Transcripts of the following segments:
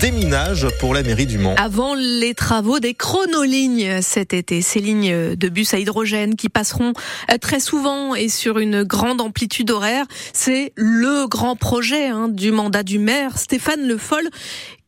déminage pour la mairie du Mans. Avant les travaux des chronolignes cet été, ces lignes de bus à hydrogène qui passeront euh, très souvent et sur une grande amplitude horaire, c'est le grand projet hein, du mandat du maire Stéphane Le Foll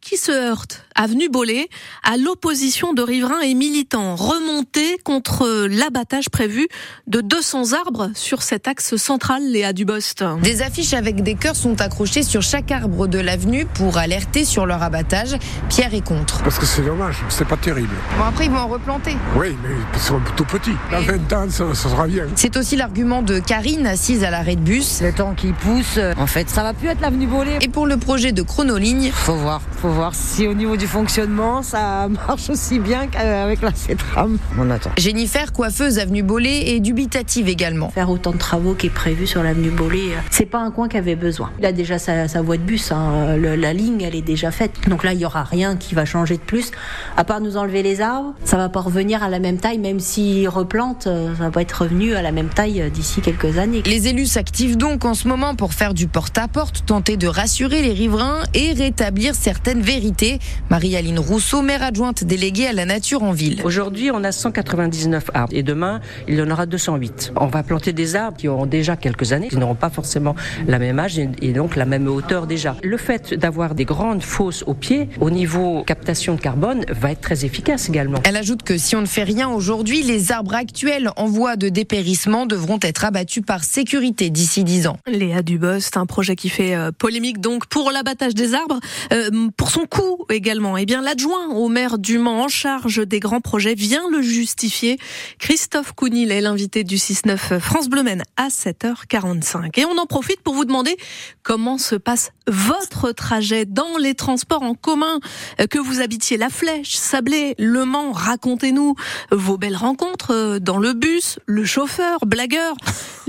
qui se heurte, avenue Bollé, à l'opposition de riverains et militants remontés contre l'abattage prévu de 200 arbres sur cet axe central, Léa Dubost. Des affiches avec des cœurs sont accrochées sur chaque arbre de l'avenue pour alerter sur leur abattage. Pierre est contre. Parce que c'est dommage, c'est pas terrible. Bon, après, ils vont en replanter. Oui, mais ils sont tout petits. Dans 20 ans, ça, ça sera bien. C'est aussi l'argument de Karine, assise à l'arrêt de bus. Le temps qui pousse, en fait, ça va plus être l'avenue Bollé. Et pour le projet de chronoligne, Faut voir, faut voir si au niveau du fonctionnement, ça marche aussi bien qu'avec la CETRAM. On attend. Jennifer, coiffeuse avenue Bollé, est dubitative également. Faire autant de travaux qui est prévu sur l'avenue Bollé, euh, c'est pas un coin qui avait besoin. Il a déjà sa, sa voie de bus, hein. Le- la ligne elle est déjà faite. Donc là il y aura rien qui va changer de plus, à part nous enlever les arbres. Ça va pas revenir à la même taille, même s'ils replantent, euh, ça va pas être revenu à la même taille euh, d'ici quelques années. Les élus s'activent donc en ce moment pour faire du porte-à-porte, tenter de rassurer les riverains et rétablir certaines vérités. Marie-Aline Rousseau, maire adjointe déléguée à la nature en ville. Aujourd'hui, on a 199 arbres et demain, il y en aura 208. On va planter des arbres qui auront déjà quelques années, qui n'auront pas forcément la même âge et et donc la même hauteur déjà. Le fait d'avoir des grandes fosses au pied, au niveau captation de carbone, va être très efficace également. Elle ajoute que si on ne fait rien aujourd'hui, les arbres actuels en voie de dépérissement devront être abattus par sécurité d'ici 10 ans. Léa Dubost, un projet qui fait euh, polémique donc pour l'abattage des arbres, euh, pour son coût également. Eh bien, l'adjoint au maire du Mans en charge des grands projets vient le justifier. Christophe Counil est l'invité du 6-9 France Bleu à 7h45. Et on en profite pour vous demander comment se passe votre trajet dans les transports en commun, euh, que vous habitiez La Flèche, Sablé, Le Mans. Racontez-nous vos belles rencontres euh, dans le bus, le chauffeur, blagueur,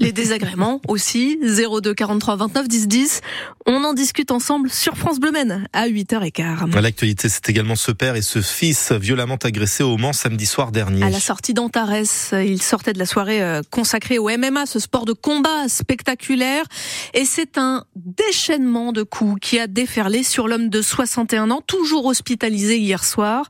les désagréments aussi. 02 43 29 10 10. On en discute ensemble sur France Bleu Maine à 8h15. À L'actualité, c'est également ce père et ce fils violemment agressés au Mans samedi soir dernier. À la sortie d'Antares, il sortait de la soirée euh, consacrée au MMA, ce sport de combat spectaculaire. Et c'est un déchaînement de coups qui a déferlé sur l'homme de 61 ans, toujours hospitalisé hier soir.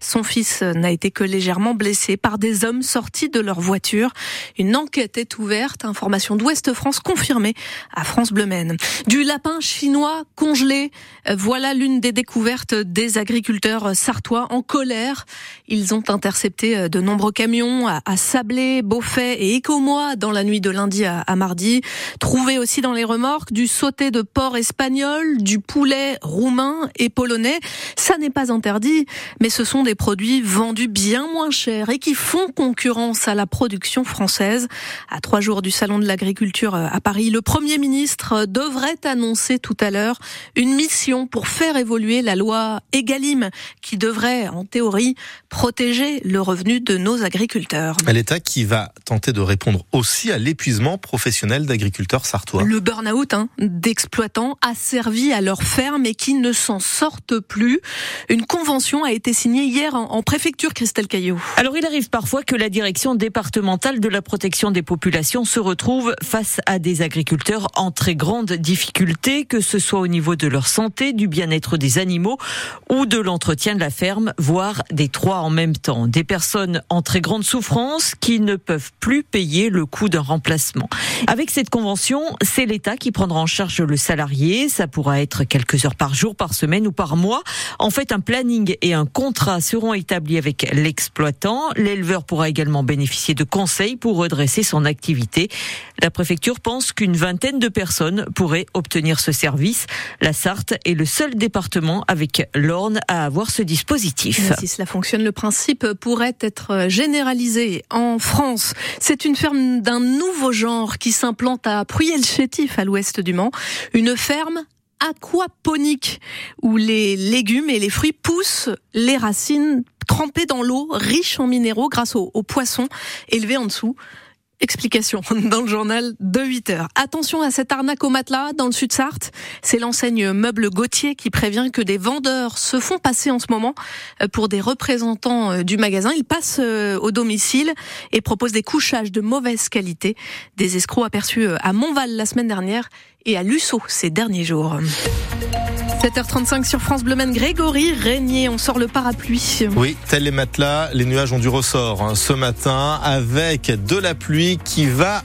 Son fils n'a été que légèrement blessé par des hommes sortis de leur voiture. Une enquête est ouverte, information d'Ouest France confirmée à France Bleu Maine. Du lapin chinois congelé, euh, voilà l'une des découvertes des agriculteurs sartois en colère. Ils ont intercepté euh, de nombreux camions à, Sablé, Beaufait et Écomois dans la nuit de lundi à, à mardi. Trouvé aussi dans les remorques du sauté de porc espagnol, du poulet roumain et polonais. Ça n'est pas interdit, mais ce sont des produits vendus bien moins cher et qui font concurrence à la production française. À trois jours du salon de l'agriculture euh, à Paris, le Premier ministre devrait annoncer tout à l'heure une mission pour faire évoluer la loi Egalim qui devrait, en théorie, protéger le revenu de nos agriculteurs. L'État qui va tenter de répondre aussi à l'épuisement professionnel d'agriculteurs sartois. Le burn-out hein, d'exploitants asservis à leur ferme et qui ne s'en sortent plus. Une convention a été signée hier en, en préfecture, Christelle Caillot. Alors il arrive parfois que la direction départementale de la protection des populations se retrouve face à des agriculteurs en très grande difficulté, que ce soit au niveau de leur santé, du bien-être des animaux ou de l'entretien de la ferme, voire des trois en même temps. Des personnes en très grande souffrance qui ne peuvent plus payer le coût d'un remplacement. Avec cette convention, c'est l'État qui prendra en charge le salarié. Ça pourra être quelques heures par jour, par semaine ou par mois. En fait, un planning et un contrat seront établis avec l'exploitant. L'éleveur pourra également bénéficier de conseils pour redresser son activité. La préfecture pense qu'une vingtaine de personnes pourraient obtenir ce service. La Sarthe est le seul département avec l'Orne à avoir ce dispositif. Si cela fonctionne, le principe pourrait être généralisé en France. C'est une ferme d'un nouveau genre qui s'implante à Pruyel-Chétif, à l'ouest du Mans. Une ferme aquaponique où les légumes et les fruits poussent les racines trempées dans l'eau, riches en minéraux grâce aux poissons élevés en dessous. Explication dans le journal de 8 heures. Attention à cette arnaque au matelas dans le sud Sarthe. C'est l'enseigne Meuble Gauthier qui prévient que des vendeurs se font passer en ce moment pour des représentants du magasin. Ils passent au domicile et proposent des couchages de mauvaise qualité. Des escrocs aperçus à Montval la semaine dernière et à Lusso ces derniers jours. 7h35 sur France Bleu. Grégory Régnier, on sort le parapluie. Oui, tel les matelas, les nuages ont du ressort hein, ce matin avec de la pluie qui va